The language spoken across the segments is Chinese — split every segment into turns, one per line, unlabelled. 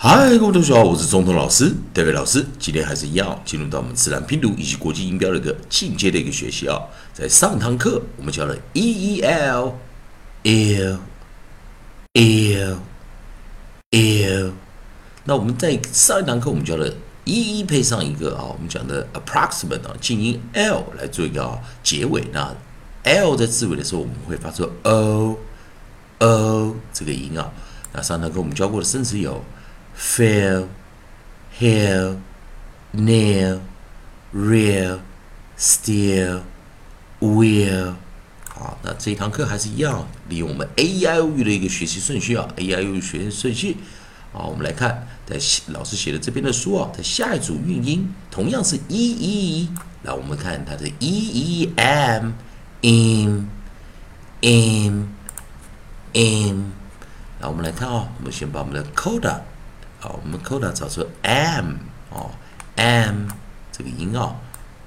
嗨，各位同学好，我是中通老师戴维老师。今天还是一样，进入到我们自然拼读以及国际音标的一个进阶的一个学习啊。在上堂课我们教了 e e l l l l，那我们在上一堂课我们教了 e e 配上一个啊，我们讲的 approximate 啊，静音 l 来做一个啊结尾。那 l 在字尾的时候，我们会发出 o o 这个音啊。那上堂课我们教过的生词有 feel、hear、near、real、still、will。好，那这一堂课还是一样，利用我们 A I O U 的一个学习顺序啊，A I O U 学习顺序。好，我们来看，在老师写的这边的书啊，在下一组韵音同样是 e e，来我们看它的 e e m in in in。那我们来看哦，我们先把我们的 coda，啊，我们 coda 找出 m 哦，m 这个音哦。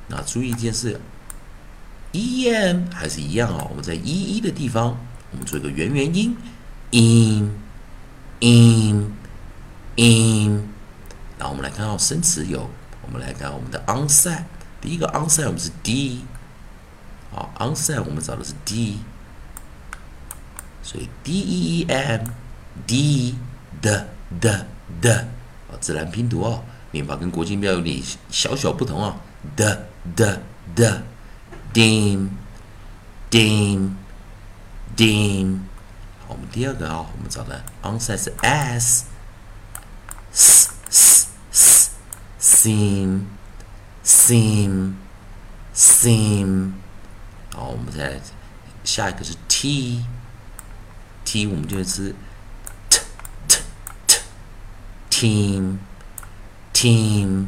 那注意一件事，e m 还是一样哦。我们在 e e 的地方，我们做一个元元音，in in in。然后我们来看哦，生词有，我们来看我们的 onset，第一个 onset 我们是 d，啊，onset 我们找的是 d，所以 d e e m。d 的的的啊，自然拼读哦，念法跟国际音标有点小小不同啊。的的的，dim dim dim。好，我们第二个啊，我们找的 onset 是 s s s s sim sim sim。好，我们再下一个是 t t，我们就是。Team team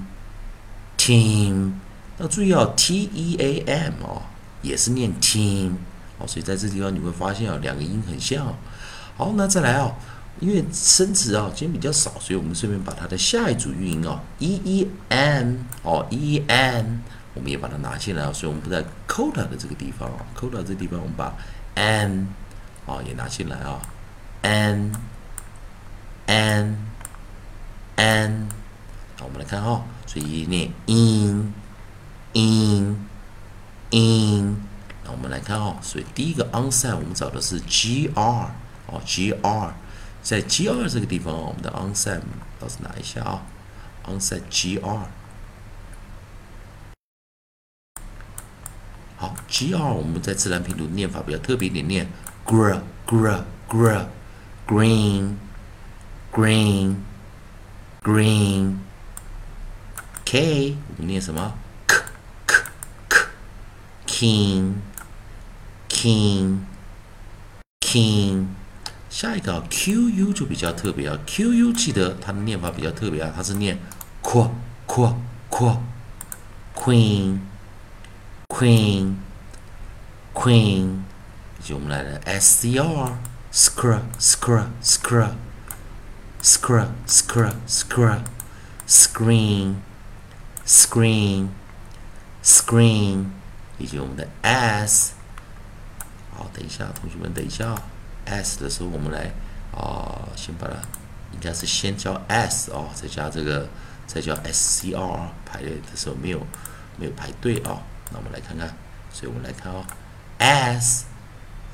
team，要注意哦，t e a m 哦，也是念 team 哦，所以在这地方你会发现哦，两个音很像。好，那再来哦，因为生词啊今天比较少，所以我们顺便把它的下一组韵音哦，e e n 哦，e e n，我们也把它拿进来哦，所以我们不在 coda 的这个地方哦，coda 这地方我们把 n 哦也拿进来啊，n n。an，好，我们来看哈，所以念 in in in，那我们来看哦，所以第一个 onset 我们找的是 gr 哦 gr，在 gr 这个地方，我们的 onset 老师拿一下啊，onset gr，好 gr 我们在自然拼读念法比较特别一点，念 gr gr gr green green。Green, K 我们念什么？K K K, King, King, King。下一个 Q U 就比较特别啊，Q U 记得它的念法比较特别啊，它是念 Q Q Q, Queen, Queen, Queen。以及我们来的 S C R, Scr, Scr, Scr。Scr scr scr screen screen screen，以及我们的 s。好，等一下，同学们，等一下，s 的时候我们来啊，先把它，应该是先教 s 哦，再加这个，再教 scr 排列的时候没有没有排队啊。那我们来看看，所以我们来看哦，s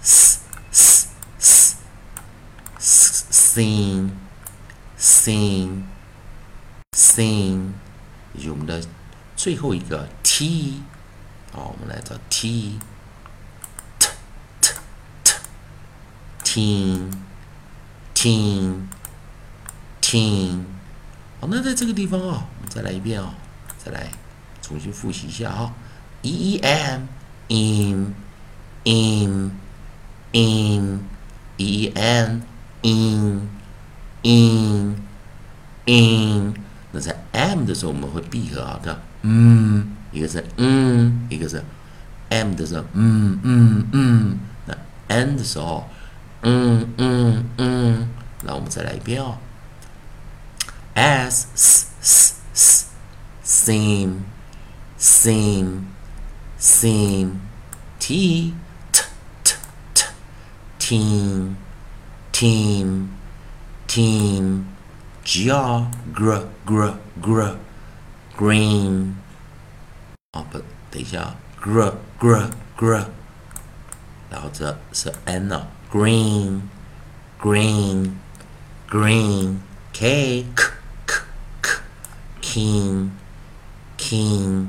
s s s s sing。sing sing，以及我们的最后一个 t，好，我们来找 t t t t team team team，好，那在这个地方啊，我们再来一遍啊，再来重新复习一下啊，e e m in in in e e n in in in，那在 m 的时候我们会闭合啊，的，嗯，一个是嗯，一个是 m 的时候，嗯嗯嗯，那 n 的时候，嗯嗯嗯，那我们再来一遍哦，s s s s same same same t t t t team team Team, G R G R G R, Green. 哦不，等一下，gr gr gr，然后这是 n 呢，green green green k k k k king king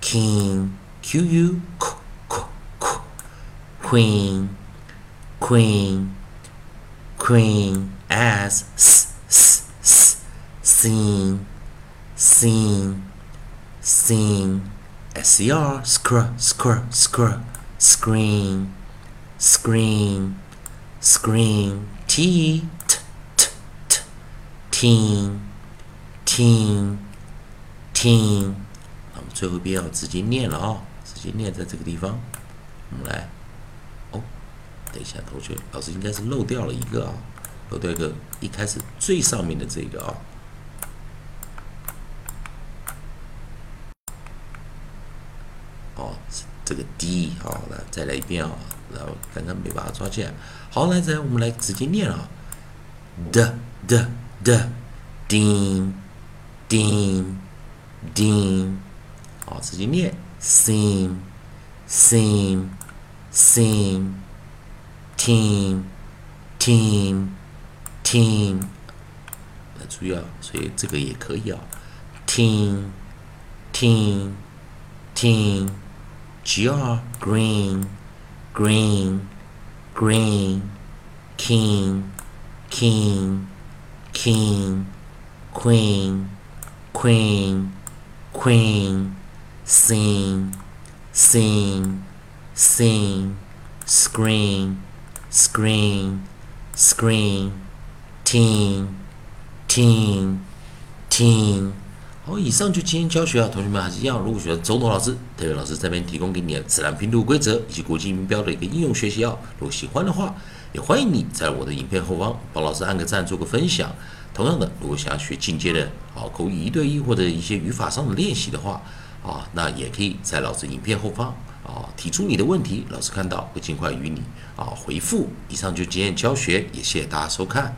king q u k k k queen queen queen as s s s sing sing sing ser scr scr scr screen screen screen t t t t teen teen teen 那我们最后一遍要直接念了啊，直接念在这个地方。我们来，哦， 等一下，同学，老师应该是漏掉了一个啊，漏掉一个一开始最上面的这个啊。哦，这个 D 好，来再来一遍啊，然后刚刚没把它抓起来。好，来再我们来直接念啊，d d d d d d 好，直接念，sing sing sing team team team，来注意啊，所以这个也可以啊，team team team。gr green green green king king king queen queen queen sing sing sing scream Scream scream teen teen teen 好，以上就今天教学啊，同学们还是一样，如果喜欢周董老师、特别老师这边提供给你的自然拼读规则以及国际音标的一个应用学习啊，如果喜欢的话，也欢迎你在我的影片后方帮老师按个赞，做个分享。同样的，如果想要学进阶的啊口语一对一或者一些语法上的练习的话啊，那也可以在老师影片后方啊提出你的问题，老师看到会尽快与你啊回复。以上就今天教学，也谢谢大家收看。